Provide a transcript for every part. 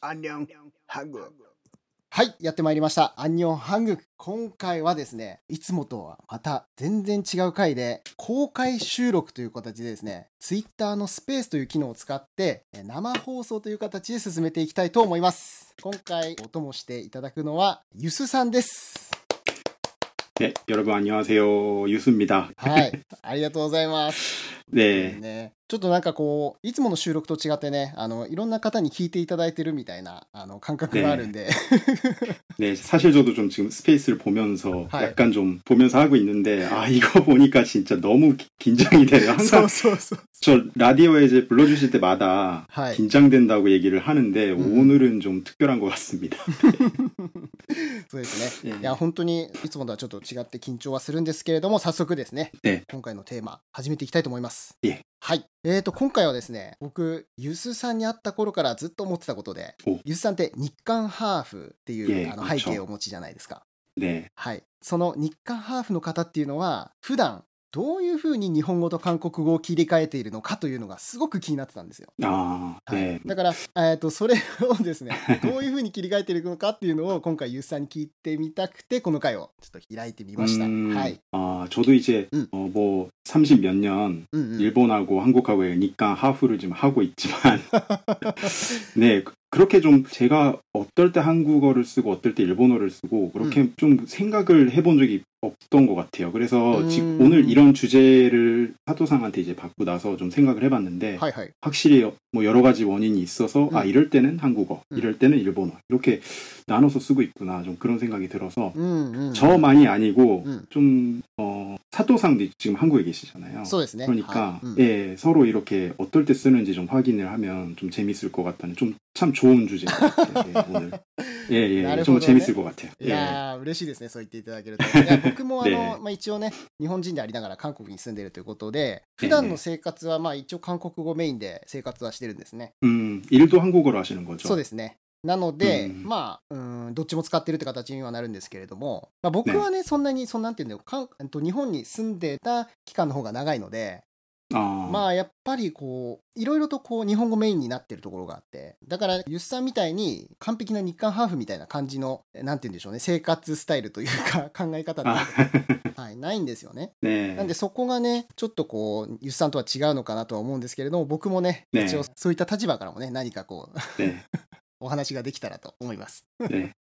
アンニョンハング。はいやってまいりました。アンニョンハング。今回はですねいつもとはまた全然違う回で公開収録という形でですね Twitter のスペースという機能を使って生放送という形で進めていきたいと思います。今回お供していただくのはゆすさんです。 네, 여러분 안녕하세요. 유수입니다. はい、ありがとうございます。 네. ね、 ちょっとなんかこう、いつもの収録と違ってね、あの、いろんな方に聞いていただいてるみたいな、あの、感覚があるんで、 네, 사실 저도 좀 지금 스페이스를 보면서 하이. 약간 좀 보면서 하고 있는데 아, 이거 보니까 진짜 너무 기- 긴장이 돼요. そう 항상 そうそう。 저 라디오에 이제 불러주실 때마다 はい。 긴장된다고 얘기를 하는데 음. 오늘은 좀 특별한 것 같습니다. そうですね。 네. いや、本当にいつもとはちょっと違って緊張はするんですけれども、早速ですね、ね今回のテーマ、始めていきたいと思います。いえ はい。えーと、今回はですね、僕、ゆすさんに会った頃からずっと思ってたことでお、ゆすさんって日韓ハーフっていうあの背景をお持ちじゃないですか。 네. はい。その日韓ハーフの方っていうのは、普段、どういうふうに日本語と韓国語を切り替えているのかというのがすごく気になってたんですよ。 아, はい 네. だから、えー、とそれをですねどういうふうに切り替えているのかっていうのを今回ユースさんに聞いてみたくてこの回をちょっと開いてみました。 음, はい。 아, 저도 이제 음. 어, 뭐 30 몇 년 うんうん、 일본하고 한국하고의 니까 하프를 지금 하고 있지만 네 그- 그렇게 좀 제가 어떨 때 한국어를 쓰고 어떨 때 일본어를 쓰고 그렇게 음. 좀 생각을 해본 적이 없던 것 같아요. 그래서 음. 지금 오늘 이런 주제를 사도상한테 이제 받고 나서 좀 생각을 해봤는데 하이하이. 확실히 뭐 여러 가지 원인이 있어서 아, 음. 아 이럴 때는 한국어, 이럴 때는 일본어 이렇게 나눠서 쓰고 있구나 좀 그런 생각이 들어서 저만이 아니고 좀 어, 사도상도 지금 한국에 계시잖아요. 그러니까 아, 예 서로 이렇게 어떨 때 쓰는지 좀 확인을 하면 좀 재밌을 것 같다는 좀 참 좋은 주제. 같아요. 예. 오늘 예예 나를 좀 보더네. 재밌을 것 같아요 い 예 やー嬉しいですね、そう言っていただけると。いや僕もあの、ねまあ、一応ね、日本人でありながら韓国に住んでるということで、普段の生活はまあ一応韓国語メインで生活はしてるんですね。 음 일도 한국어로 하시는 거죠 そうですね。なので、うんまあ、うん、どっちも使ってるって形にはなるんですけれども、まあ、僕はね、そんなに、そんなんていうんだよ、かんえっと日本に住んでた期間の方が長いので、 아 まあ、やっぱりこう、いろいろとこう、日本語メインになってるところがあって、だから、ユッさんみたいに、完璧な日韓ハーフみたいな感じの、えなんて言うんでしょうね、生活スタイルというか、考え方が、 아, はい、ないんですよね。 네 なんで、そこがね、ちょっとこう、ユッさんとは違うのかなとは思うんですけれども、僕もね、ね一応、そういった立場からもね、何かこう、 네 お話ができたらと思います。 네.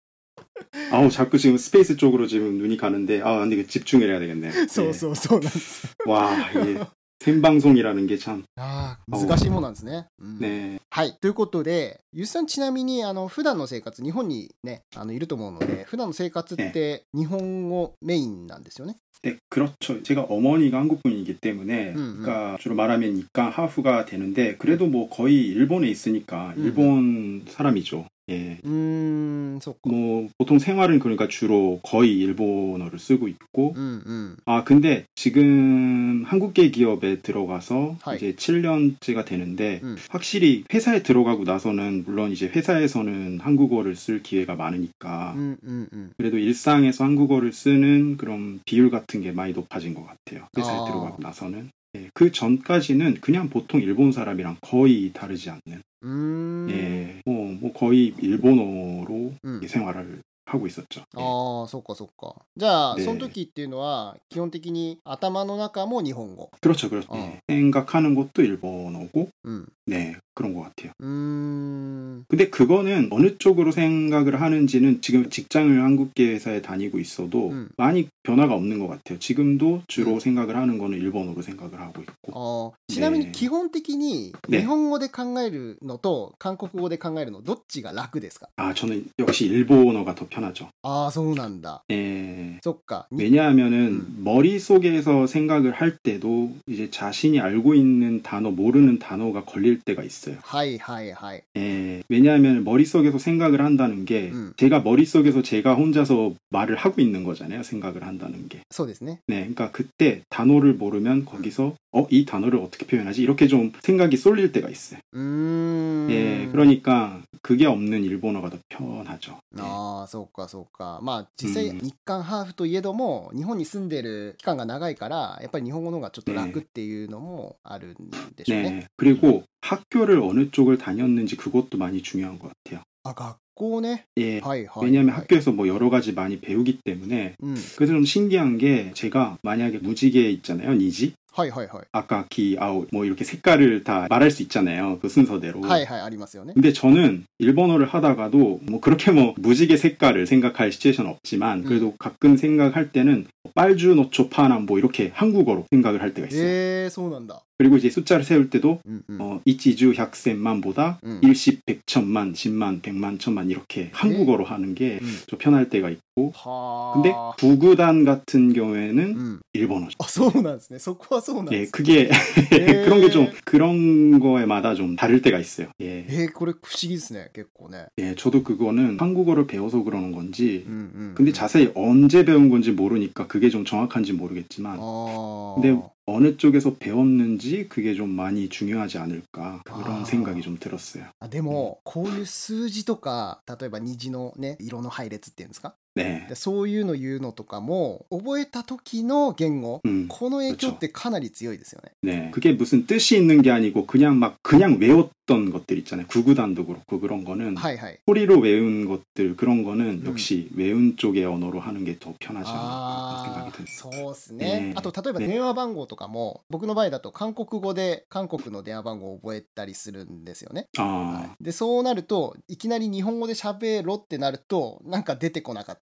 아우 자꾸 지금 스페이스 쪽으로 지금 눈이 가는데 아 근데 이거 집중을 해야 되겠네요 そうそうそうなんです。 예. 와 이게 생방송이라는 게 참 ああ、難しいものなんですね。うん 네. はい。ということで、ゆうさんちなみに、あの、普段の生活、日本にね、あの、いると思うので、普段の生活って日本語メインなんですよね。 네, 그렇죠. 제가 어머니가 한국 분이기 때문에, 음, 음. 그러니까 주로 말하면 니까 하프가 되는데, 그래도 뭐 거의 일본에 있으니까 음. 일본 사람이죠. 예. 음, 뭐 보통 생활은 그러니까 주로 거의 일본어를 쓰고 있고. 음, 음. 아 근데 지금 한국계 기업에 들어가서 はい. 이제 7년째가 되는데 음. 확실히 회사에 들어가고 나서는 물론 이제 회사에서는 한국어를 쓸 기회가 많으니까 음, 음, 음. 그래도 일상에서 한국어를 쓰는 그런 비율 같은 게 많이 높아진 것 같아요. 회사에 아. 들어가고 나서는. 예, 그 전까지는 그냥 보통 일본 사람이랑 거의 다르지 않는. うーん。 예, 뭐, 뭐 거의 일본어로 음. 생활을 하고 있었죠. 예. ああ、そっかそっか。じゃあ、ねその時っていうのは、基本的に頭の中も日本語。 그렇죠, 그렇죠. 어. 예. 생각하는 것도 일본어고, うん。 네, 그런 것 같아요. うーん。 근데 그거는 어느 쪽으로 생각을 하는지는 지금 직장을 한국계 회사에 다니고 있어도 음. 많이 변화가 없는 것 같아요. 지금도 주로 음. 생각을 하는 거는 일본어로 생각을 하고 있고. あーちなみにね基本的にね日本語で考えるのと韓国語で考えるのどっちが楽ですか 아, 저는 역시 일본어가 더 편하죠. ああそうなんだ 예. そっかに 왜냐하면은 머릿속에서 생각을 할 때도 이제 자신이 알고 있는 단어, 모르는 단어가 걸릴 때가 있어요. はいはいはい 예. 왜냐하면 머릿속에서 생각을 한다는 게 음. 제가 머릿속에서 제가 혼자서 말을 하고 있는 거잖아요. 생각을 한다는 게. そうですね 네. 그러니까 그때 단어를 모르면 거기서 어, 이 단어를 어떻게 표현하지? 이렇게 좀 생각이 쏠릴 때가 있어요. うーん 예. 그러니까 그게 없는 일본어가 더 편하죠. 네. ああそうかそうかまあ実際うん日韓ハーフといえども、日本に住んでる期間が長いからやっぱり日本語の方がちょっと楽っていうのもあるんでしょうね。 네. 그리고 학교를 어느 쪽을 다녔는지 그것도 많이 중요한 것 같아요. 아 학고네? 예. はい, はい, 왜냐하면 はい. 학교에서 뭐 여러 가지 많이 배우기 때문에 음. 그래서 좀 신기한 게 제가 만약에 무지개 있잖아요, 虹. はい はい はい. 赤 黄 青 뭐 이렇게 색깔을 다 말할 수 있잖아요. 그 순서대로. はい はい ありますよ. 근데 저는 일본어를 하다가도 뭐 그렇게 뭐 무지개 색깔을 생각할 situation 없지만 음. 그래도 음. 가끔 생각할 때는 뭐 빨주 노초 파남 뭐 이렇게 한국어로 생각을 할 때가 있어요. ええ, そうなんだ. 그리고 이제 숫자를 세울 때도 음, 음. 어, 이지주 약센만보다 음. 일십 백천만 10만, 100만, 천만 이렇게 네. 한국어로 하는 게 좀 음. 편할 때가 있고 하... 근데 구구단 같은 경우에는 음. 일본어죠. 아, そうなんですね. そっか そうなんです. ええ, 그게 예... 그런 게 좀 그런 거에마다 좀 다를 때가 있어요. 예. 예, 그래 구식이스네. 겠고네. 예, 저도 그거는 한국어를 배워서 그러는 건지 음, 근데 자세히 언제 배운 건지 모르니까 그게 좀 정확한지 모르겠지만 아... 근데 어느 쪽에서 배웠는지 그게 좀 많이 중요하지 않을까 그런 아. 생각이 좀 들었어요. あでも、こういう数字とか例えば虹のね色の配列っていうんですか 네. でそういうの言うのとかも覚えた時の言語 음. この影響ってかなり強いですよね。 네. 그게 무슨 뜻이 있는 게 아니고 그냥 막 그냥 외웠던 것들 있잖아요. 구구단도 그렇고 그런 거는 はいはい。 소리로 외운 것들 그런 거는 음. 역시 외운 쪽의 언어로 하는 게 더 편하지 않을까あ생각이 あ 듭니다. そうですねね。あと例えばね電話番号とかも僕の場合だと韓国語で韓国の電話番号を覚えたりするんですよね。 아, はい、でそうなるといきなり日本語で喋ろってなるとなんか出てこなかった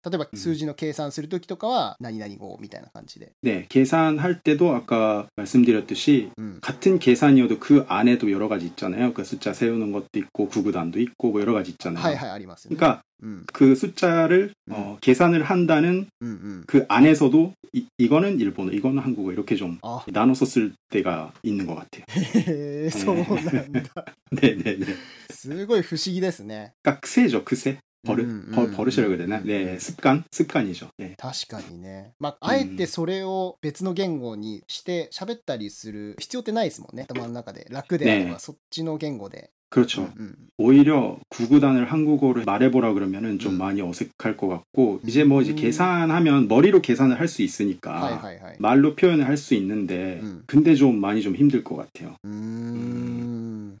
例えばうん数字の計算するときとかは何々語みたいな感じで。 네 계산할 때도 아까 말씀드렸듯이 うん。 같은 계산이어도 그 안에도 여러 가지 있잖아요. 그 숫자 세우는 것도 있고 구구단도 있고 뭐 여러 가지 있잖아요. はいはいありますよね。 그러니까 うん。 그 숫자를 음. 어, 계산을 한다는 うんうん。 그 안에서도 이, 이거는 일본어, 이거는 한국어 이렇게 좀 あ 나눠서 쓸 때가 있는 것 같아요. へえ、そうなんだ。 네네네. すごい不思議ですね。 그러니까 크 세죠, 크세. 버릇, 음, 음, 버, 버릇이라고 해야 음, 되나? 음, 네, 음. 습관, 습관이죠. 네. 確かにね。まあ、あえてそれを別の言語にして喋ったりする必要ってないですもんね。頭の中で。楽であれば、ねそっちの言語で。 그렇죠. うん 오히려 구구단을 한국어로 말해보라 그러면은 좀 음. 많이 어색할 것 같고 이제 뭐 이제 음. 계산하면 머리로 계산을 할 수 있으니까 はいはいはい。 말로 표현을 할 수 있는데 음. 근데 좀 많이 좀 힘들 것 같아요. う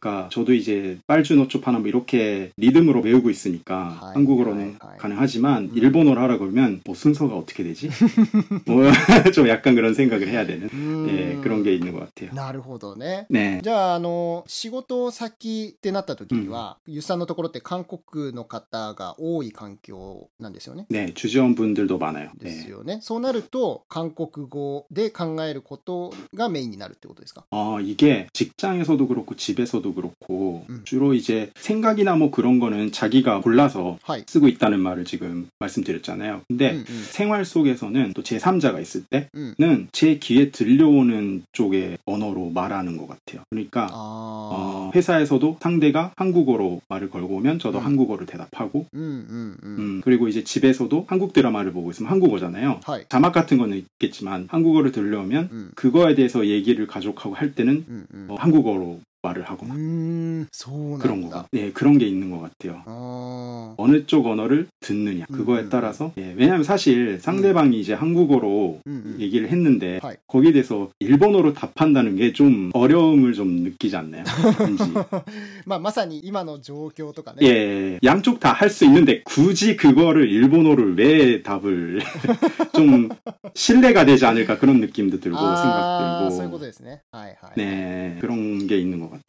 ーん。 그러니까 저도 이제 빨주노초파나 뭐 이렇게 리듬으로 외우고 있으니까 하이, 한국어로는 하이, 하이. 가능하지만 음. 일본어로 하라 그러면 뭐 순서가 어떻게 되지? 뭐 좀 약간 그런 생각을 해야 되는 うーん 예, 그런 게 있는 것 같아요. なるほどね。 네. じゃあ、あの、仕事先ってなった時には、ゆっさんのところって韓国の方が多い環境なんですよね。 네, 주지원분들도 많아요. です 네. よね。そうなると、韓国語で考えることがメインになるってことですか 어, 이게 직장에서도 그렇고 집에서 그렇고 음. 주로 이제 생각이나 뭐 그런 거는 자기가 골라서 하이. 쓰고 있다는 말을 지금 말씀드렸잖아요. 근데 음, 음. 생활 속에서는 또 제3자가 있을 때는 음. 제 귀에 들려오는 쪽의 언어로 말하는 것 같아요. 그러니까 아... 어, 회사에서도 상대가 한국어로 말을 걸고 오면 저도 음. 한국어를 대답하고 음, 그리고 이제 집에서도 한국 드라마를 보고 있으면 한국어잖아요. 하이. 자막 같은 거는 있겠지만 한국어를 들려오면 그거에 대해서 얘기를 가족하고 할 때는 어, 한국어로 말을 う 하거나 ーん、そうな 그런 ん 거가 だ。 네 그런 게 있는 것 같아요. あ 어느 쪽 언어를 듣느냐 음, 그거에 음, 따라서 예, 왜냐하면 사실 상대방이 이제 한국어로 ーうんうん。 얘기를 했는데 하이. 거기에 대해서 일본어로 답한다는 게 좀 어려움을 좀 느끼지 않나요? 왠지 まあ、まさに今の状況とかね。 예 양쪽 다 할 수 있는데 굳이 그거를 일본어를 왜 답을 좀 신뢰가 되지 않을까 그런 느낌도 들고 ああ、 생각 そういうこ 들고 とですね。はいはい。 네 그런 게 있는 것 かっ。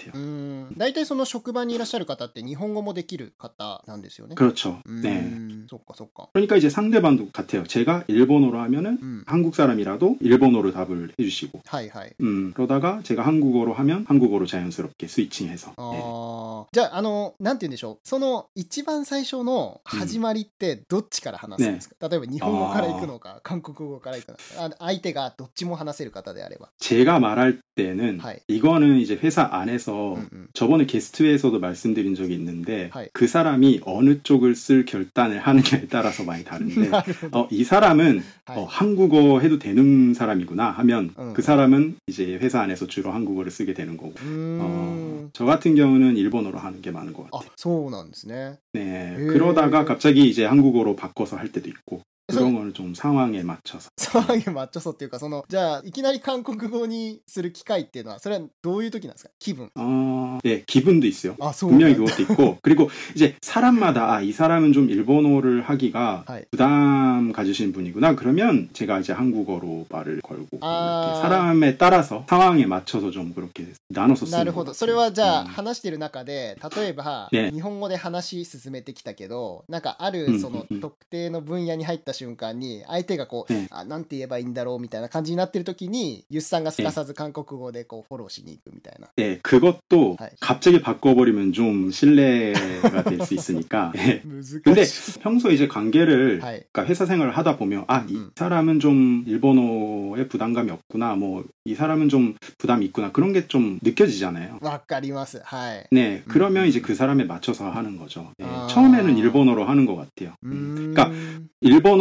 大体その職場にいらっしゃる方って日本語もできる方なんですよね。그렇죠。 ね。そっかそっか。그러니까 이제 상대방도 같아요。 제가 일본어로 하면은 한국 사람이라도 일본어로 답을 해주시고。 はいはい。うん。그러다가 제가 한국어로 하면 한국어로 자연스럽게 switching해서。 じゃあ,あの、なんて言うんでしょう、その一番最初の始まりってどっちから話すんですか、うんね、例えば日本語から行くのか、韓国語から行くのか、あ相手がどっちも話せる方であれば。제가 말할 때 는、 はい、이거는 이제 회사 안 해서 저번에 게스트에서도 말씀드린 적이 있는데 그 사람이 어느 쪽을 쓸 결단을 하느냐에 따라서 많이 다른데 어, 이 사람은 어, 한국어 해도 되는 사람이구나 하면 그 사람은 이제 회사 안에서 주로 한국어를 쓰게 되는 거고. 어, 저 같은 경우는 일본어로 하는 게 많은 것 같아요. 네. 그러다가 갑자기 이제 한국어로 바꿔서 할 때도 있고. 그래서- 그런 거는 좀 상황에 맞춰서 騒ぎマッチョソっていうか、その、じゃあ、いきなり韓国語にする機会っていうのは、それはどういう時なんですか気分。 어, 네, 기분도 있어요. あ、そうなん 분명히 だ 그것도 있고 그리고 이제 사람마다 아, 이 사람은 좀 일본어를 하기가 하이. 부담 가지신 분이구나 그러면 제가 이제 한국어로 말을 걸고 아. 이렇게 사람에 따라서 상황에 맞춰서 좀 그렇게 나눠서 쓰는 なる 것 ほど。 같아요. それはじゃあ、 음. 話してる中で、例えば、ね日本語で話進めてきたけど、なんかあうんるそのうんうん特定の分野に入った 瞬間に、相手がこう、ねあ、なんて言えばいいんだろうみたいな感じになってる時に、ユスさんがすかさず韓国語でこうフォローしに行くみたいな。 네, 그것도 하이. 갑자기 바꿔버리면 좀 신뢰가 될 수 있으니까. 예. 難しい。 근데 평소 이제 관계를 はい。 그러니까 회사 생활을 하다 보면 아 이 음. 사람은 좀 일본어에 부담감이 없구나 뭐 이 사람은 좀 부담이 있구나 그런 게 좀 느껴지잖아요. わかります。はい。 네, 그러면 음. 이제 그 사람에 맞춰서 하는 거죠. 예, 아. 처음에는 일본어로 하는 것 같아요. うー 음. ん。 그러니까 일본어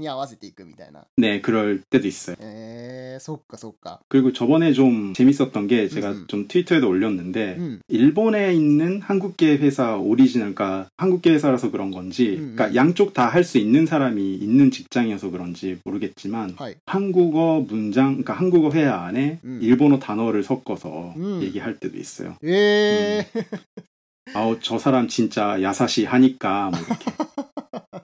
に合わせていくみたいな。 네, 그럴 때도 있어요. えー、そっかそっか。 그리고 저번에 좀 재밌었던 게 제가 음. 좀 트위터에도 올렸는데 うん。 일본에 있는 한국계 회사 오리지널, 그러니까 한국계 회사라서 그런 건지, 음, 그러니까 양쪽 다 할 수 있는 사람이 있는 직장이어서 그런지 모르겠지만 はい。 한국어 문장, 그러니까 한국어 회화 안에 음. 일본어 단어를 섞어서 음. 얘기할 때도 있어요. えー、 아우 저 사람 진짜 야사시 하니까 뭐 이렇게.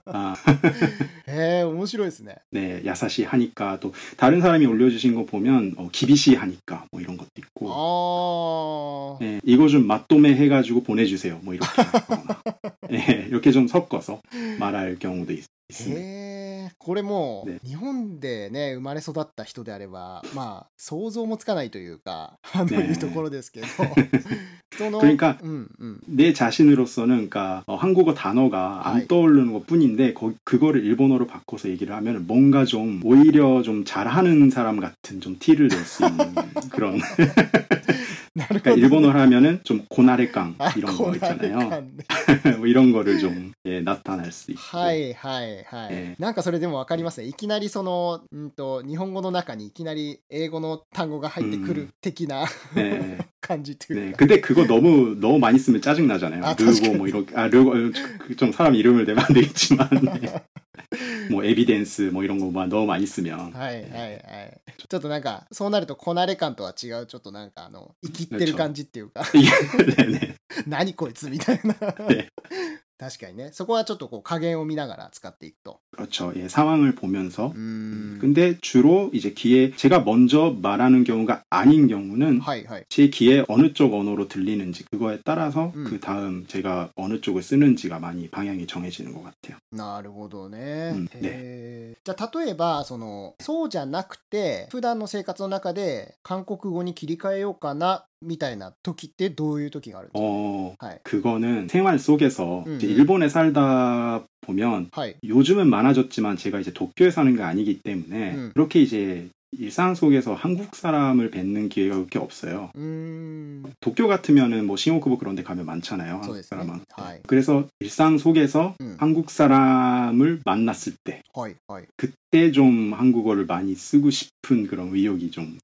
아, えー、面白いですね。 네, 야사시 하니까 또 다른 사람이 올려주신 거 보면 어, 기비시 하니까 뭐 이런 것도 있고. あー。 네, 이거 좀 맛도매 해가지고 보내주세요. 뭐 이렇게. 하거나. 네, 이렇게 좀 섞어서 말할 경우도 있, 습니다へえこれもう、ね日本でね生まれ育った人であればまあ想像もつかないというかあの、ねいうところですけどその 그러니까 うんうん、 내 자신으로서는 그러니까 어, 한국어 단어가 안 아이. 떠오르는 것 뿐인데 거, 그거를 일본어로 바꿔서 얘기를 하면 뭔가 좀 오히려 좀 잘하는 사람 같은 좀 티를 낼 수 있는 그런 なるほ 그러니까 ど 일본어로 하면은 좀 고나레깡 あ 이런 こ 거 れあれ 있잖아요. かんね 뭐 이런 거를 좀 예, 나타낼 수 있고. はいはいはい、えなんかそれでも分かりますねいきなりその、うん、と日本語の中にいきなり英語の単語が入ってくる的な、 네. 感じという 네. か、 근데 그거 너무 너무 많이 쓰면 짜증 나잖아요. 아, 르고確かに。 뭐 이렇게 아 르고 그- 좀 사람 이름을 대면 안 되겠지만 네. 뭐 에비덴스 뭐 이런 거만 너무 많이 쓰면 はいはいはいちょっとなんかそうなるとこなれ感とは違うちょっとなんかあの生きってる感じっていうか 네네. 何こいつみたいなね 確かにねそこはちょっとこう加減を見ながら使っていくと 그렇죠. 예, 상황을 보면서 うーん 근데 주로 이제 귀에 제가 먼저 말하는 경우가 아닌 경우는 はいはい 제 귀에 어느 쪽 언어로 들리는지 그거에 따라서 음. 그 다음 제가 어느 쪽을 쓰는지가 많이 방향이 정해지는 것 같아요. なるほどね、うんへーじゃあ例えばそのそうじゃなくて普段の生活の中で韓国語に切り替えようかな みたいな時ってどういう時があるんですか、 어, はい 그거는 생활 속에서 음, 이제 음. 일본에 살다 보면 はい 요즘은 많아졌지만 제가 이제 도쿄에 사는 게 아니기 때문에 음. 그렇게 이제 일상 속에서 한국 사람을 뵙는 기회가 그렇게 없어요. うーん 도쿄 같으면은 뭐 싱오쿠보 그런 데 가면 많잖아요. そう 한국 ですね 사람은. はい 그래서 일상 속에서 음. 한국 사람을 만났을 때 はいはい 그때 좀 한국어를 많이 쓰고 싶은 그런 의욕이 좀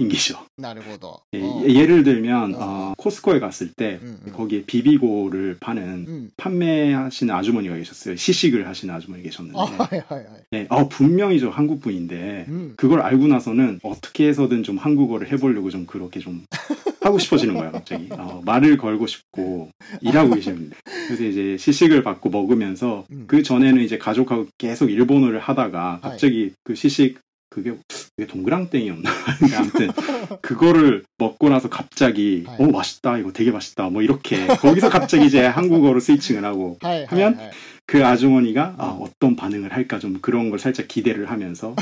인기죠. なるほど。 예, うん 예를 들면 어. 어, 코스코에 갔을 때 음, 음. 거기에 비비고를 파는 うん。 판매하시는 아주머니가 계셨어요. 시식을 하시는 아주머니 계셨는데, あ、はいはいはい。 예, 어, 분명히 저 한국 분인데 うん。 그걸 알고 나서는 어떻게 해서든 좀 한국어를 해보려고 좀 그렇게 좀 하고 싶어지는 거예요, 갑자기. 어, 말을 걸고 싶고 일하고 계시는데. 그래서 이제 시식을 받고 먹으면서 음. 그 전에는 이제 가족하고 계속 일본어를 하다가 갑자기 그 시식 그게 그게 동그랑땡이었나? 그러니까 아무튼 그거를 먹고 나서 갑자기 네. 어 맛있다 이거 되게 맛있다 뭐 이렇게. 거기서 갑자기 이제 한국어로 스위칭을 하고. 네, 네, 하면 그 아주머니가 아, 어떤 반응을 할까 좀 그런 걸 살짝 기대를 하면서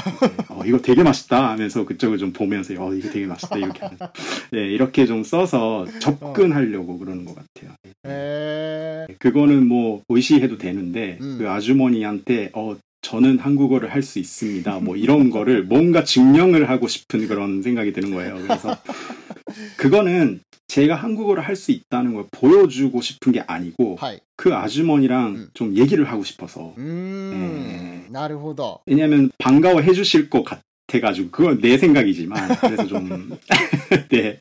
어, 이거 되게 맛있다 하면서 그쪽을 좀 보면서 어 이거 되게 맛있다 이렇게 하면서. 네 이렇게 좀 써서 접근하려고 그러는 것 같아요. 그거는 뭐 의시해도 되는데 음. 그 아주머니한테 어 저는 한국어를 할 수 있습니다. 뭐 이런 거를 뭔가 증명을 하고 싶은 그런 생각이 드는 거예요. 그래서 그거는 제가 한국어를 할 수 있다는 걸 보여주고 싶은 게 아니고 はい。 그 아주머니랑 음. 좀 얘기를 하고 싶어서 うーん。なるほど。 왜냐면 반가워해 주실 것 같아가지고 그건 내 생각이지만 그래서 좀 네.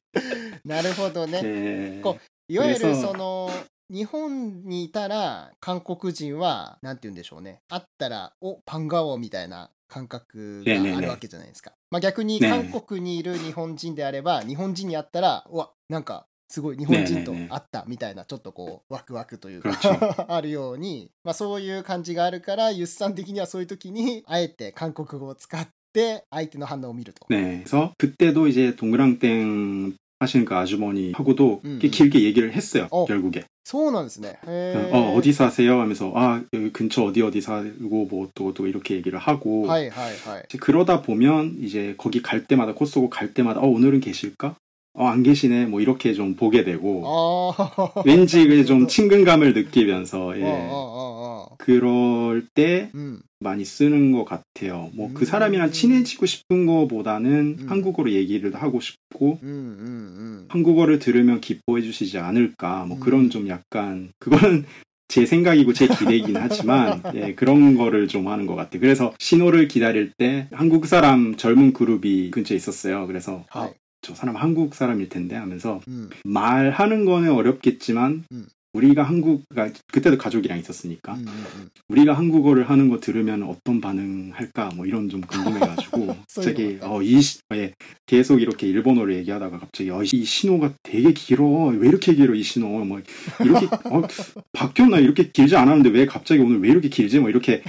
なるほどね。 네. こいわゆる그래서 その 日本にいたら韓国人はなんて言うんでしょうね会ったらおパンガオみたいな感覚がねえねえねえあるわけじゃないですか、まあ、逆にねえ韓国にいる日本人であれば日本人に会ったらうわなんかすごい日本人とねえねえねえ会ったみたいなちょっとこうワクワクというか 그렇죠. あるように、まあ、そういう感じがあるからユッさん的にはそういう時にあえて韓国語を使って相手の反応を見ると。 네. 그래서 그때도 이제 동그랑땡 하시는 그 아주머니하고도 음, 꽤 음. 길게 얘기를 했어요. 어. 결국에. そうなんですね。へー 어, 어디 사세요? 하면서 아 여기 근처 어디 어디 살고 뭐 어떠고 또 이렇게 얘기를 하고 はいはいはい。 이제 그러다 보면 이제 거기 갈 때마다 코스고 갈 때마다 어 오늘은 계실까? 어, 안 계시네, 뭐, 이렇게 좀 보게 되고, 어... 왠지 좀 친근감을 느끼면서, 예. 어, 어, 어, 어, 그럴 때 음. 많이 쓰는 것 같아요. 뭐, 음. 그 사람이랑 음. 친해지고 싶은 것보다는 음. 한국어로 얘기를 하고 싶고, 음, 음, 한국어를 들으면 기뻐해 주시지 않을까, 뭐, 그런 좀 약간, 그거는 제 생각이고 제 기대이긴 하지만 예, 그런 거를 좀 하는 것 같아요. 그래서 신호를 기다릴 때 한국 사람 젊은 그룹이 근처에 있었어요. 그래서 아, 저 사람 한국 사람일 텐데 하면서 음. 말하는 거는 어렵겠지만 음. 우리가 한국 그때도 가족이랑 있었으니까 음, 음, 음, 우리가 한국어를 하는 거 들으면 어떤 반응 할까 뭐 이런 좀 궁금해가지고 갑자기 어이 예, 계속 이렇게 일본어를 얘기하다가 갑자기 어, 이 신호가 되게 길어. 왜 이렇게 길어 이 신호? 뭐 이렇게 어, 바뀌었나? 이렇게 길지 않았는데 왜 갑자기 오늘 왜 이렇게 길지? 뭐 이렇게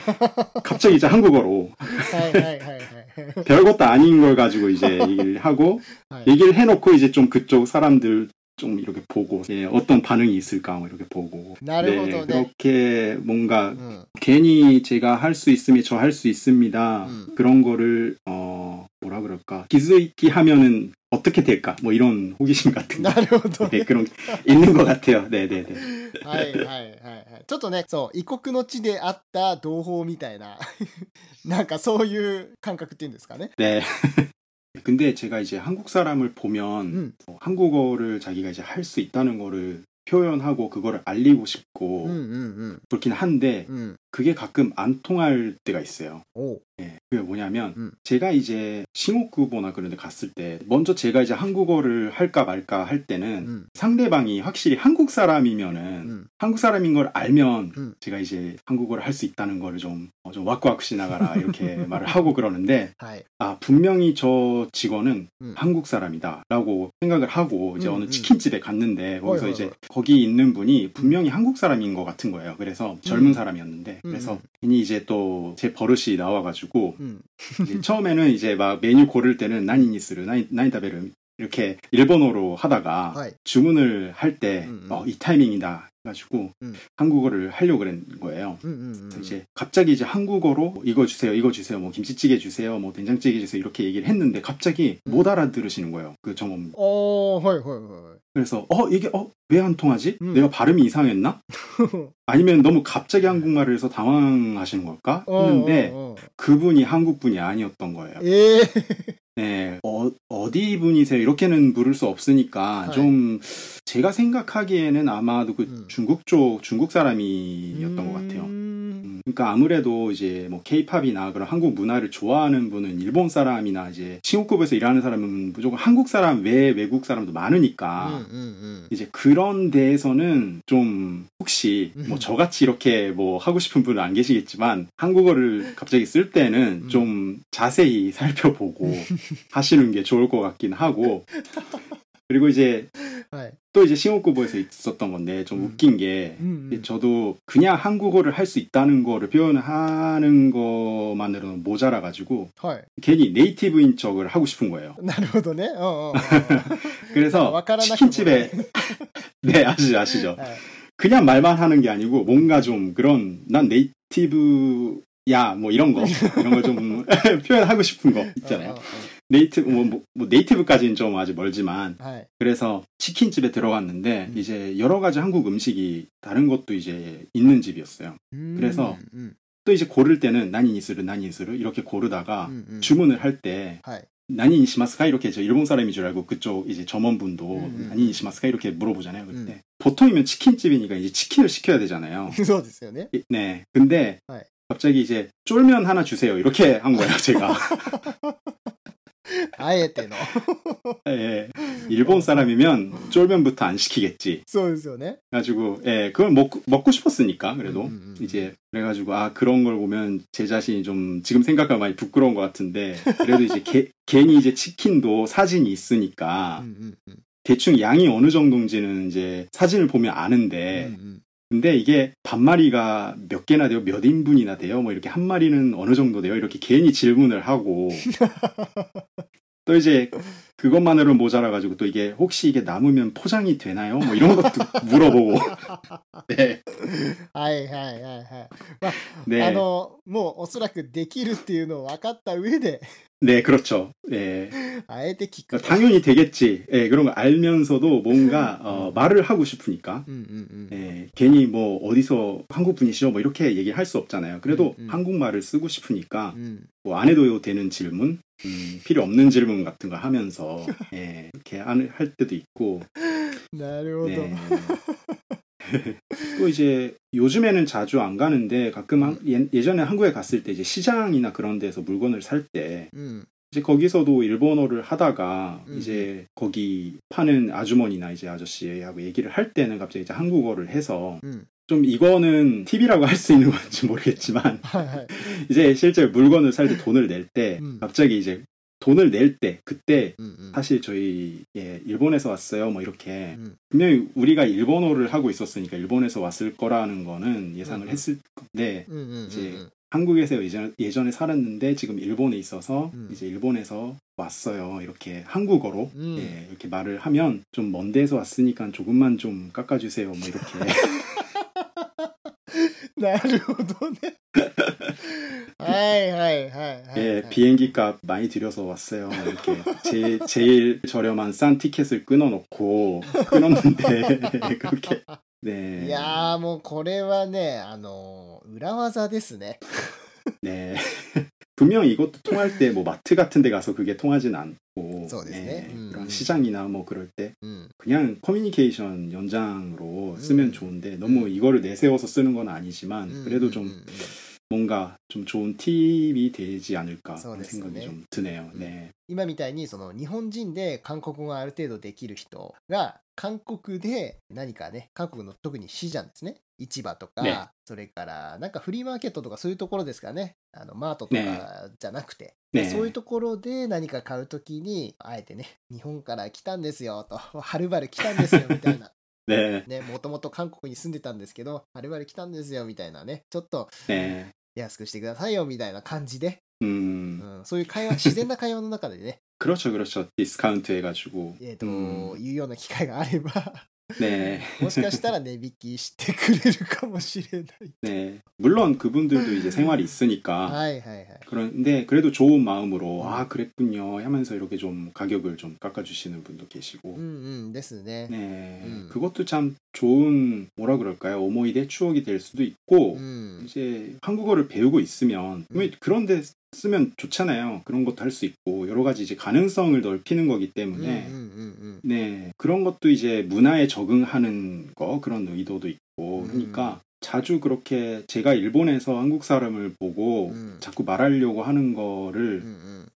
갑자기 이제 한국어로. 하이, 네, 네, 네. 별것도 아닌 걸 가지고 이제 얘기를 하고 네. 얘기를 해놓고 이제 좀 그쪽 사람들 좀 이렇게 보고 예, 어떤 반응이 있을까 뭐 이렇게 보고. 네, 네, 그렇게 뭔가 음. 괜히 제가 할 수 있으면 저할 수 있습니다. 음. 그런 거를 어 뭐라 그럴까? 기스이키 하면은 어떻게 될까 뭐 이런 호기심 같은 거 なるほど 네, ね。 그런 게 있는 것 같아요. 네네네. はいはいはいはい。ちょっとね、そう、異国の地であった同胞みたいな、なんかそういう感覚っていうんですかね。 네. 근데 제가 이제 한국 사람을 보면 うん。 어, 한국어를 자기가 이제 할 수 있다는 거를 표현하고 그거를 알리고 싶고 うんうん 그렇긴 한데 うん。うん。 그게 가끔 안 통할 때가 있어요. 오. 네, 그게 뭐냐면 음. 제가 이제 싱호쿠보나 그런 데 갔을 때 먼저 제가 이제 한국어를 할까 말까 할 때는 음. 상대방이 확실히 한국 사람이면은 음. 한국 사람인 걸 알면 음. 제가 이제 한국어를 할 수 있다는 걸 좀좀 어, 좀 왁왁시 나가라 이렇게 말을 하고 그러는데 아, 예. 아 분명히 저 직원은 음. 한국 사람이다라고 생각을 하고 이제 음, 어느 치킨집에 갔는데 거기서 はい, 이제 はい. 거기 있는 분이 분명히 한국 사람인 것 같은 거예요. 그래서 젊은 사람이었는데 그래서 음. 괜히 이제 또 제 버릇이 나와가지고 음. 이제 처음에는 이제 막 메뉴 고를 때는 何にする 何 何食べる 이렇게 일본어로 하다가 はい. 주문을 할 때 이 음, 음, 어, 타이밍이다 해가지고 음. 한국어를 하려고 그런 거예요. 그래서 이제 갑자기 이제 한국어로 이거 주세요, 이거 주세요, 뭐 김치찌개 주세요, 뭐 된장찌개 주세요 이렇게 얘기를 했는데 갑자기 못 알아들으시는 거예요. 그 점원. 어, 헐, 헐, 헐. 그래서 어 이게 어 왜 안 통하지? 내가 발음이 이상했나? 아니면 너무 갑자기 한국말을 해서 당황하시는 걸까 어, 했는데 어, 어, 어. 그분이 한국 분이 아니었던 거예요. 예. 네, 어, 디 분이세요? 이렇게는 물을 수 없으니까 네. 좀 제가 생각하기에는 아마도 그 음. 중국 쪽 중국 사람이었던 음... 것 같아요. 음. 음, 그러니까 아무래도 이제 뭐 케이팝이나 그런 한국 문화를 좋아하는 분은 일본 사람이나 이제 신혼급에서 일하는 사람은 무조건 한국 사람 외 외국 사람도 많으니까 음, 이제 그런 데에서는 좀 혹시 뭐 저같이 이렇게 뭐 하고 싶은 분은 안 계시겠지만 한국어를 갑자기 쓸 때는 음. 좀 자세히 살펴보고 하시는 게 좋을 것 같긴 하고 그리고 이제 はい。 또 이제 싱호쿠보에서 있었던 건데 좀 음. 웃긴 게 うんうん 저도 그냥 한국어를 할 수 있다는 거를 표현하는 것만으로는 모자라 가지고 はい。 괜히 네이티브인 척을 하고 싶은 거예요. なるほどね。うんうんうんうん。 그래서 わからなくもない 치킨집에 네 아시죠 아시죠. 그냥 말만 하는 게 아니고 뭔가 좀 그런 난 네이티브야 뭐 이런 거 이런 걸 좀 표현하고 싶은 거 있잖아요. 어, 어, 어. 네이티브 뭐, 뭐, 뭐, 네이티브까지는 좀 아직 멀지만 아, 예. 그래서 치킨집에 들어갔는데 음. 이제 여러 가지 한국 음식이 다른 것도 이제 있는 집이었어요. 음, 그래서 음. 또 이제 고를 때는 난이니스르 난이니스르 이렇게 고르다가 음, 주문을 할때 아, 예. 난인이시마스카 이렇게 이제 일본 사람인 줄 알고 그쪽 이제 점원분도 음. 음. 난인이시마스카 이렇게 물어보잖아요. 그때 음. 보통이면 치킨집이니까 이제 치킨을 시켜야 되잖아요. 그거 됐어요, 네. 네. 근데 네. 갑자기 이제 쫄면 하나 주세요. 이렇게 한 거예요, 제가. あえての。 예. 일본 사람이면 쫄면부터 안 시키겠지. そうですよね。 그래가지고 예, 그걸 먹고 먹고 싶었으니까 그래도 음, 음, 음. 이제 그래가지고 아 그런 걸 보면 제 자신이 좀 지금 생각하면 많이 부끄러운 것 같은데 그래도 이제 개- 괜히 이제 치킨도 사진이 う 있으니까 んうんうん 대충 양이 어느 정도인지는 이제 사진을 보면 う 아는데 んうん 근데 이게 반마리가 몇 개나 돼요? 몇 인분이나 돼요? 뭐 이렇게 한 마리는 어느 정도 돼요? 이렇게 괜히 질문을 하고 또 이제 그것만으로 모자라가지고 또 이게 혹시 이게 남으면 포장이 되나요? 뭐 이런 것도 물어보고 네, はいはいはいはい。 네, あの、もうおそらくできるっていうのを分かった上で、 네, 그렇죠. 네, あえて聞く。 당연히 되겠지. 예, 그런 거 알면서도 뭔가 어, 말을 하고 싶으니까 うんうんうん。 예, 괜히 뭐 어디서 한국 분이시죠? 뭐 이렇게 얘기를 할 수 없잖아요. 그래도 음, 음. 한국말을 쓰고 싶으니까 うん。 뭐 안 해도 되는 질문, 음, 필요 없는 질문 같은 걸 하면서 예, 이렇게 할 때도 있고. 네. 네. 또 이제 요즘에는 자주 안 가는데 가끔 한, 예, 전에 한국에 갔을 때 이제 시장이나 그런 데서 물건을 살때 음. 이제 거기서도 일본어를 하다가 음. 이제 거기 파는 아주머니나 이제 아저씨하고 얘기를 할 때는 갑자기 이제 한국어를 해서 음. 좀 이거는 팁이라고 할 수 있는 건지 모르겠지만 이제 실제 물건을 살 때 돈을 낼때 음. 갑자기 이제 돈을 낼 때 그때 음, 음. 사실 저희 예, 일본에서 왔어요 뭐 이렇게. 분명히 우리가 일본어를 하고 있었으니까 일본에서 왔을 거라는 거는 예상을 했을 건데 이제 한국에서 예전, 예전에 살았는데 지금 일본에 있어서 이제 일본에서 왔어요 이렇게 한국어로. 예, 이렇게 말을 하면 좀 먼 데서 왔으니까 조금만 좀 깎아주세요 뭐 이렇게. なるほどね。はいはいはいはい。 예, 비행기 값 많이 들여서 왔어요. 이렇게 제, 제일 저렴한 싼 티켓을 끊어놓고 끊었는데 그렇게 い 네, やーもうこれはね、あのー裏技ですね。 네. 분명 이것도 통할 때 뭐 마트 같은 데 가서 그게 통하진 않고 네, 음. 그런 시장이나 뭐 그럴 때 음. 그냥 커뮤니케이션 연장으로 쓰면 음. 좋은데 너무 이거를 내세워서 쓰는 건 아니지만 음. 그래도 좀 음. 뭔가 좀 좋은 팁이 되지 않을까そう 하는 ですよね 생각이 좀 드네요. 네. 今みたいにその日本人で韓国語がある程度できる人が韓国で何かね韓国の特に市場ですね市場とか、ねそれからなんかフリーマーケットとかそういうところですかねあのマートとねかじゃなくて、ねそういうところで何か買うときにあえてね日本から来たんですよとはるばる来たんですよみたいな 네. ねもともと韓国に住んでたんですけどはるばる来たんですよみたいなねちょっと 네. 安くしてくださいよみたいな感じで、 음. うん、そういう会話自然な会話の中でね 그렇죠, 그렇죠. 디스카운트 해가지고. えーと 음. 言うような機会があれば 네. もしかしたら値引きしてくれるかもしれない。 네. 물론 그분들도 이제 생활이 있으니까. はいはいはい。 그런데 그래도 좋은 마음으로 아 그랬군요 하면서 이렇게 좀 가격을 좀 깎아주시는 분도 계시고 うんうんですね。 네 음. 그것도 참 좋은 뭐라 그럴까요 오모이대 추억이 될 수도 있고 うん。 이제 한국어를 배우고 있으면 음. 그런데 쓰면 좋잖아요. 그런 것도 할 수 있고 여러 가지 이제 가능성을 넓히는 거기 때문에. 음, 음, 음, 네. 그런 것도 이제 문화에 적응하는 거 그런 의도도 있고. 그러니까 자주 그렇게 제가 일본에서 한국 사람을 보고 자꾸 말하려고 하는 거를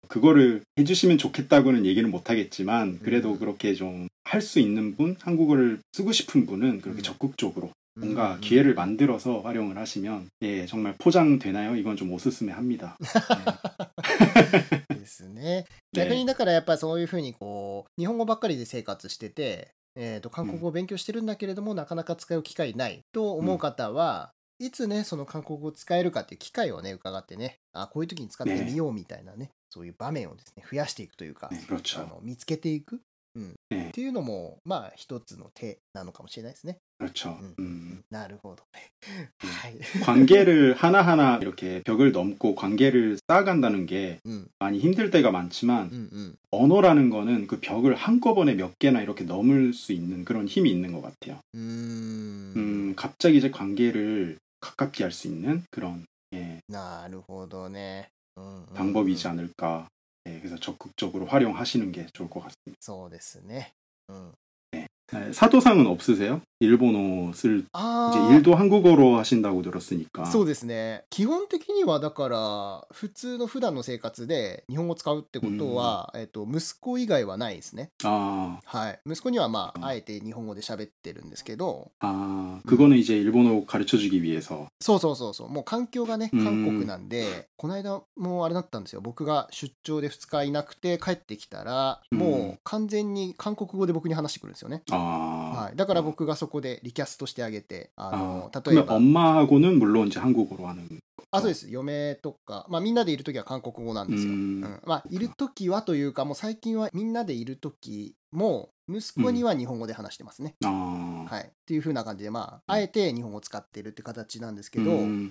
그거를 해주시면 좋겠다고는 얘기는 못하겠지만 그래도 그렇게 좀 할 수 있는 분 한국어를 쓰고 싶은 분은 그렇게 적극적으로 뭔가 음, 음. 기회를 만들어서 활용을 하시면 예 정말 포장되나요? 이건 좀 오스스메 합니다. 네. ですね。ね逆にだからやっぱそういうふうにこう日本語ばっかりで生活してて、えー、と韓国語を勉強してるんだけれども、なかなか使う機会ないと思う方は、いつねその韓国語を使えるかっていう機会をね伺ってねあこういう時に使ってみようみたいなねそういう場面をですね増やしていくというか、 네, 그렇죠. あの見つけていく、 うんねっていうのもまあ一つの手なのかもしれないですね。 그렇죠. うん 음. なるほどね。はい。 관계를 하나하나 이렇게 벽을 넘고 관계를 쌓아간다는 게 うん、 많이 힘들 때가 많지만 うん、うん。 언어라는 거는 그 벽을 한꺼번에 몇 개나 이렇게 넘을 수 있는 그런 힘이 있는 것 같아요. うーん 음, 갑자기 이제 관계를 가깝게 할 수 있는 그런 예, なるほどね。うんうんうん 방법이지 않을까. 예, 그래서 적극적으로 활용하시는 게 좋을 것 같습니다. そうですね。うん、 네, 사도상은 없으세요? 일본어 쓸 あ 이제 ー 일도 한국어로 하신다고 들었으니까. そうですね。基本的にはだから、普通の普段の生活で日本語使うってことは、えっと、息子以外はないですね。 아, はい。息子にはまうんあ、あえて日本語で喋ってるんですけど、 아, 그거는 이제 일본어 가르쳐주기 위해서. そうそうそうそう、もう環境がね、うん韓国なんで、この間もうあれだったんですよ。僕が出張で2日いなくて帰ってきたら、うんもう完全に韓国語で僕に話してくるんですよね。 아, はい。だから僕がそこでリキャストしてあげて、あ 아, の、例え 그러면 ば、 엄마하고는 물론 이제 한국어로 하는. あ、そうです。嫁とか、まあみんなでいるときは韓国語なんですよ。 음, うん、まあいるときはというか、もう最近はみんなでいるときも、息子には日本語で話してますね。 아, はい。っていう風な感じで、まあ、あえて日本語を使ってるって形なんですけど、 음,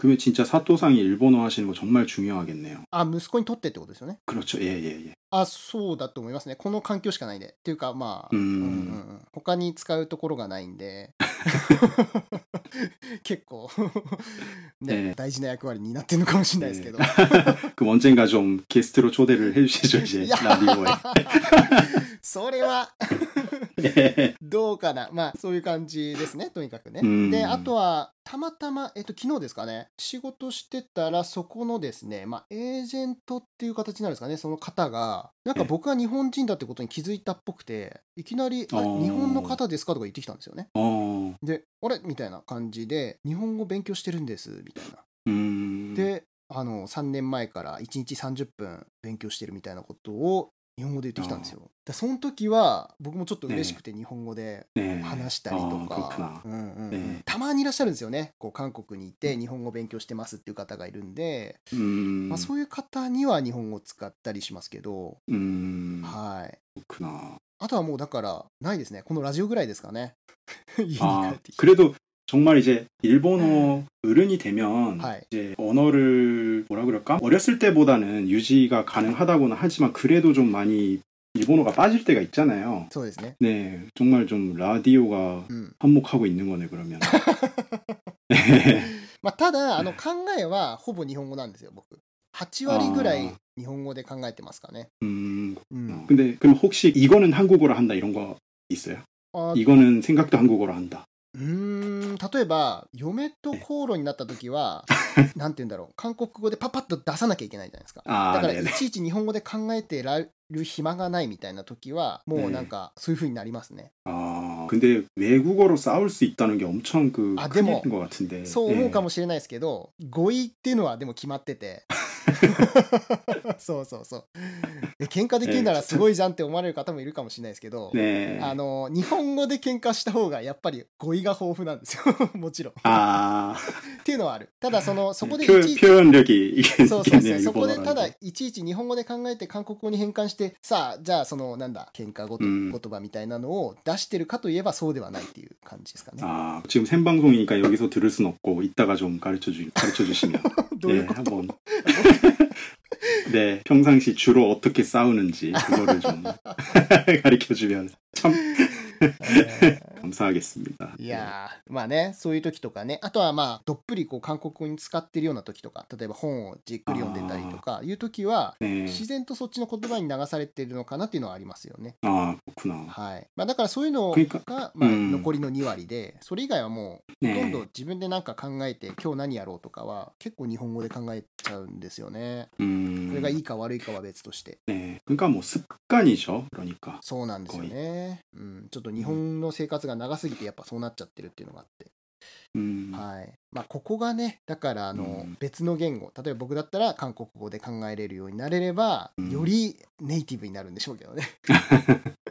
그러면 진짜 사토상이 일본어 하시는 거 정말 중요하겠네요. あ、息子にとってってことですよね。 그렇죠. 예, 예, 예. あ、そうだと思いますね。この環境しかないんで。っていうか、まあ、うんうんうんうん他に使うところがないんで、結構ね、ね大事な役割になってるのかもしれないですけど。 그럼 언젠가 좀 게스트로 초대를 해주시죠 이제 야. 라디오에. それは 예. どうかな。まあそういう感じですねとにかくね、うん。であとはたまたま、えっと、昨日ですかね。仕事してたらそこのですねまあエージェントっていう形になるんですかねその方が。なんか僕が日本人だってことに気づいたっぽくていきなり「あ日本の方ですか?」とか言ってきたんですよね。 어, で「あれ?」みたいな感じで「日本語勉強してるんです」みたいな。 음, であの3年前から1日30分勉強してるみたいなことを日本語で言ってきたんですよ。だその時は僕もちょっと嬉しくて日本語で話したりとか、うんうん、たまにいらっしゃるんですよね。こう韓国にいて日本語勉強してますっていう方がいるんで、まあ、そういう方には日本語を使ったりしますけど、はい、僕あとはもうだからないですね。このラジオぐらいですかね。家に帰ってきて。 그래도 정말 이제 일본어 어른이 되면 하이. 이제 언어를 뭐라 그럴까 어렸을 때보다는 유지가 가능하다고는 하지만 그래도 좀 많이 일본어가 빠질 때가 있잖아요. そうですね。 네, 정말 좀 라디오가 うん、 한몫하고 있는 거네 그러면. 네. まあ、ただあの考えはほぼ日本語なんですよ僕8割ぐらいあー日本語で考えてますかね、 음, うん、 근데 그럼 혹시 이거는 한국어로 한다 이런 거 있어요? あ 이거는 생각도 한국어로 한다. うーん例えば嫁と口論になった時はなんて言うんだろう韓国語でパパッと出さなきゃいけないじゃないですか 아, だからい 네네. ちいち日本語で考えてられる暇がないみたいな時はもうなんかそういう風になりますね、 아, 근데 외국어로 싸울 수 있다는 게 엄청 그 아, 큰 데모. 일인 것 같은데. そう思うかも。もしれないですけど語彙っていうのはでも決まってて そうそうそうで喧嘩できるならすごいじゃんって思われる方もいるかもしれないですけど、 네. あの日本語で喧嘩した方がやっぱり語彙が豊富なんですよもちろん。 아, っていうのはあるただそのそこでい 표, ちいち 표현력이 이게 そうそうそう 있겠네요, そこで 일본어라는 ただ 게. いちいち日本語で考えて韓国語に変換してさあじゃあそのなんだ喧嘩ごとうん言葉みたいなのを出してるかといえばそうではないっていう感じですかね。 아, 지금 생방송이니까 여기서 들을 순 없고 이따가 좀 가르쳐 주 가르쳐 주시면 どうい 네, うこと 한번 네, 평상시 주로 어떻게 싸우는지 그거를 좀 가르쳐 주면 참. えー감사하겠습니다. いやーまあねそういう時とかねあとはまあどっぷりこう韓国語に使ってるような時とか例えば本をじっくり読んでたりとかいう時は 네. 自然とそっちの言葉に流されてるのかなっていうのはありますよね。 아 그렇구나. はいまあ、だからそういうの 그러니까 が、まあ、うん残りの2割でそれ以外はもうほとんど 네. 自分で何か考えて今日何やろうとかは結構日本語で考えちゃうんですよね。それ 음. がいいか悪いかは別として。 네. 그러니까 뭐 습관이죠. 그러니까. そうなんですよね。うん、ちょっと日本の生活が 長すぎてやっぱそうなっちゃってるっていうのがあって。 음. はい。まあここがね、だからあの、うん別の言語、例えば僕だったら韓国語で考えれるようになれれば、うんよりネイティブになるんでしょうけどね。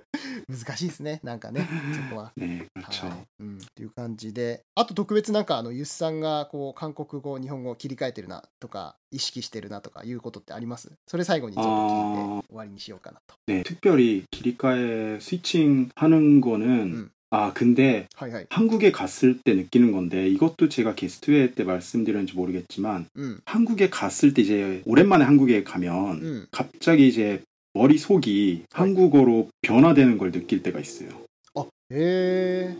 難しいですね、なんかね、そこは。 네, 그렇죠. はいうん、っていう感じであと特別なんかあのユスさんがこう韓国語日本語を切り替えてるなとか意識してるなとかいうことってありますそれ最後にちょっと聞いてあー終わりにしようかなと 네, 특별히 길이가에 스위칭 하는 거는 음. 아, 근데 はいはい. 한국에 갔을 때 느끼는 건데 이것도 제가 게스트 회의 때 말씀드렸는지 모르겠지만 음. 한국에 갔을 때 이제 오랜만에 한국에 가면 음. 갑자기 이제 머릿속이 한국어로 변화되는 걸 느낄 때가 있어요. 네,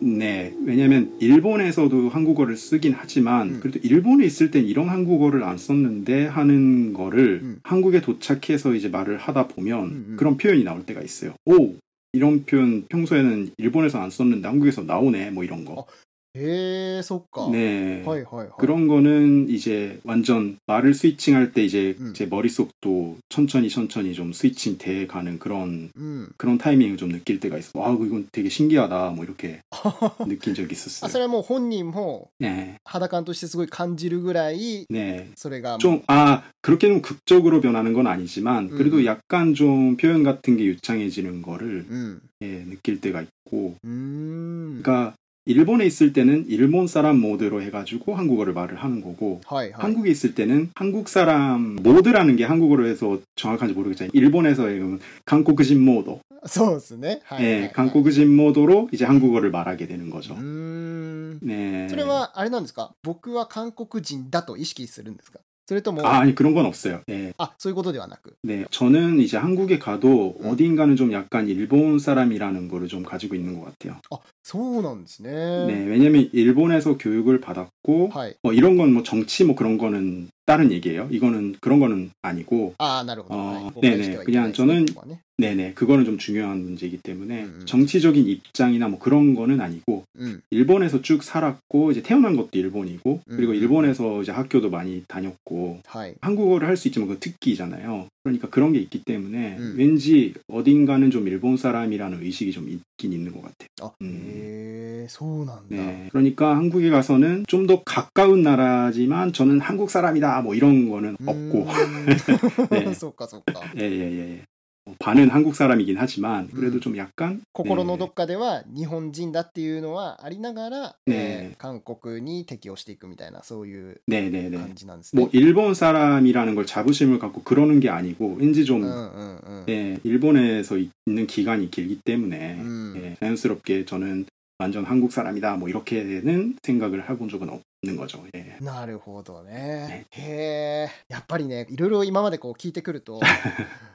네, 왜냐면 일본에서도 한국어를 쓰긴 하지만 음. 그래도 일본에 있을 땐 이런 한국어를 안 썼는데 하는 거를 한국에 도착해서 이제 말을 하다 보면 그런 표현이 나올 때가 있어요. 오, 이런 표현 평소에는 일본에서 안 썼는데 한국에서 나오네, 뭐 이런 거. へ えそっか 네. はいはいはい 그런 거는 이제 완전 말을 스위칭할 때 이제 음. 제 머릿속도 천천히 천천히 좀 스위칭 돼 가는 그런 うん、 그런 타이밍을 좀 느낄 때가 있어. 아, 이건 되게 신기하다. 뭐 이렇게 느낀 적이 あ 있었어요. それはもう本人も 네. 肌感としてすごい感じるぐらい 네. それがもう 좀, 아, 그렇게 좀 극적으로 변하는 건 아니지만, 그래도 음. 약간 좀 표현 같은 게 유창해지는 거를, うん 예, 느낄 때가 있고, うーん 그러니까, 일본에 있을 때는 일본 사람 모드로 해가지고 한국어를 말을 하는 거고, はいはい 한국에 있을 때는 한국 사람 모드라는 게 한국어로 해서 정확한지 모르겠지만, 일본에서의 그 한국인 모드, そうですねはいはい、はい 예, 한국인 모드로 이제 한국어를 말하게 되는 う 거죠. ーん 네. それはあれなんですか僕は韓国人だと意識するんですか それとも 아, 아니, 그런 건 없어요. 예. あそういうことではなく 네, 저는 이제 한국에 가도 음. 어딘가는 좀 약간 일본 사람이라는 거를 좀 가지고 있는 것 같아요. あそうなんですね 네, 왜냐면 일본에서 교육을 받았고, はい 뭐 이런 건 뭐 정치 뭐 그런 거는 다른 얘기예요. 이거는 그런 거는 아니고, ああなるほど、あーはい、誤解してはいけないですね 네네. ここはね 네네 그거는 좀 중요한 문제이기 때문에 음, 음. 정치적인 입장이나 뭐 그런 거는 아니고 음. 일본에서 쭉 살았고 이제 태어난 것도 일본이고 음. 그리고 일본에서 음. 이제 학교도 많이 다녔고 하이. 한국어를 할 수 있지만 그 특기잖아요 그러니까 그런 게 있기 때문에 왠지 어딘가는 좀 일본 사람이라는 의식이 좀 있긴 있는 것 같아요. 아, 음. 예. 소운한다. 네, 그러니까 한국에 가서는 좀 더 가까운 나라지만 저는 한국 사람이다 뭐 이런 거는 없고. 네. 속가 속가. 예예예. 뭐 반은 한국 사람이긴 하지만 그래도 음. 좀 약간 心の 네. どっかでは日本人だっていうのはありながら、ねえー韓国に適応していくみたいなそういう 네네네. 感じなんですね。 뭐 일본 사람이라는 걸 자부심을 갖고 그러는 게 아니고 왠지 う 좀 んうんうん。 예, 일본에서 있는 기간이 길기 때문에 음. 예, 자연스럽게 저는 완전 한국 사람이다 뭐 이렇게는 생각을 해본 적은 없는 거죠. 예. なるほどね。へえ。やっぱりね、いろいろ今までこう聞いてくると、やっ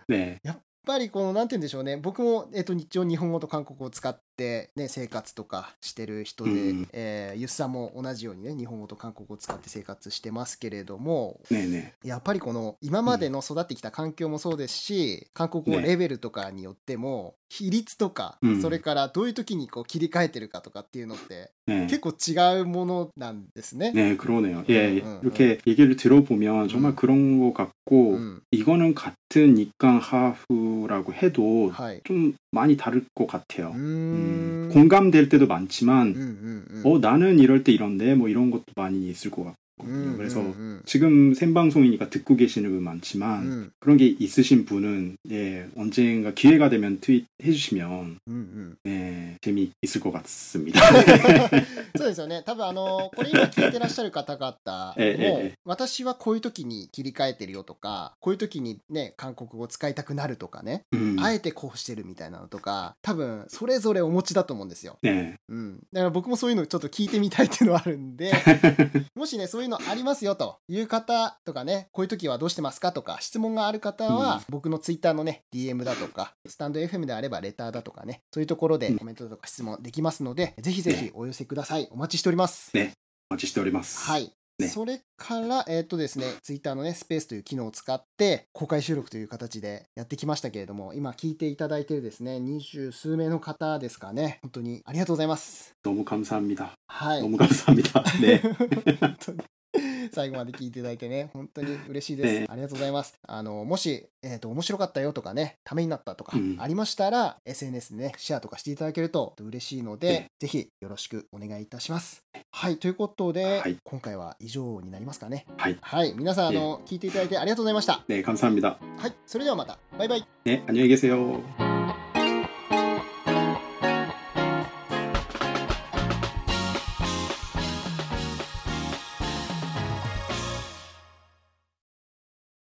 네, ぱりこのなんて言うんでしょうね。僕もえっと日常日本語と韓国語を使っね生活とかしてる人で、うんえーゆっさんも同じようにね日本語と韓国語を使って生活してますけれども、 네, 네, やっぱりこの今までの育ってきた環境もそうですし、韓国語ねレベルとかによっても比率とか、うんそれからどういう時にこう切り替えてるかとかっていうのって 네. 結構違うものなんですね。 네, 그러네요. 예, 음, 음, 이렇게 얘기를 들어보면 정말 음. 그런 것 같고 うん、 이거는 같은 니강 하프라고 해도 はい。 좀 많이 다를 것 같아요. うー 음. 공감될 때도 많지만 음, 음, 어 나는 이럴 때 이런데 뭐 이런 것도 많이 있을 것 같고. 거든요. 그래서 うんうん 지금 생방송이니까 듣고 계시는 분 많지만 うん 그런 게 있으신 분은 예 언젠가 기회가 되면 트윗 해주시면 うんうん。 예 재미 있을 것 같습니다. そうですよね。多分あのこれ今聞いてらっしゃる方々えええもえ私はこういう時に切り替えてるよとか、こういう時にね韓国語を使いたくなるとかね、 음, あえてこうしてるみたいなのとか、多分それぞれお持ちだと思うんですよ。 네, うん。だから僕もそういうのちょっと聞いてみたいっていうのはあるんで、もしねそういう のありますよという方とかね、こういう時はどうしてますかとか、質問がある方は、僕の Twitter のね、DM だとか、スタンド FM であればレターだとかね、そういうところでコメントとか質問できますので、ぜひぜひお寄せください。お待ちしております。ね、お待ちしております。はい。ね、それから、えっ、ー、とですね、ツイッターのね、スペースという機能を使って、公開収録という形でやってきましたけれども、今聞いていただいてるですね、二十数名の方ですかね、本当にありがとうございます。どうも、かむさんみた。はい。どうも、かむさんみ。ね。本当に 最後まで聞いていただいてね、本当に嬉しいです。ねありがとうございます。あの、もし、えっ、と、面白かったよとかね、ためになったとかうんありましたら、SNS でね、シェアとかしていただけると嬉しいのでね、ぜひよろしくお願いいたします。はい、ということで、はい今回は以上になりますかね。はい。はい、皆さん、あの、聞いていただいてありがとうございました。 네, 감사합니다. はい、それではまた。バイバイ。 네, 안녕히 계세요.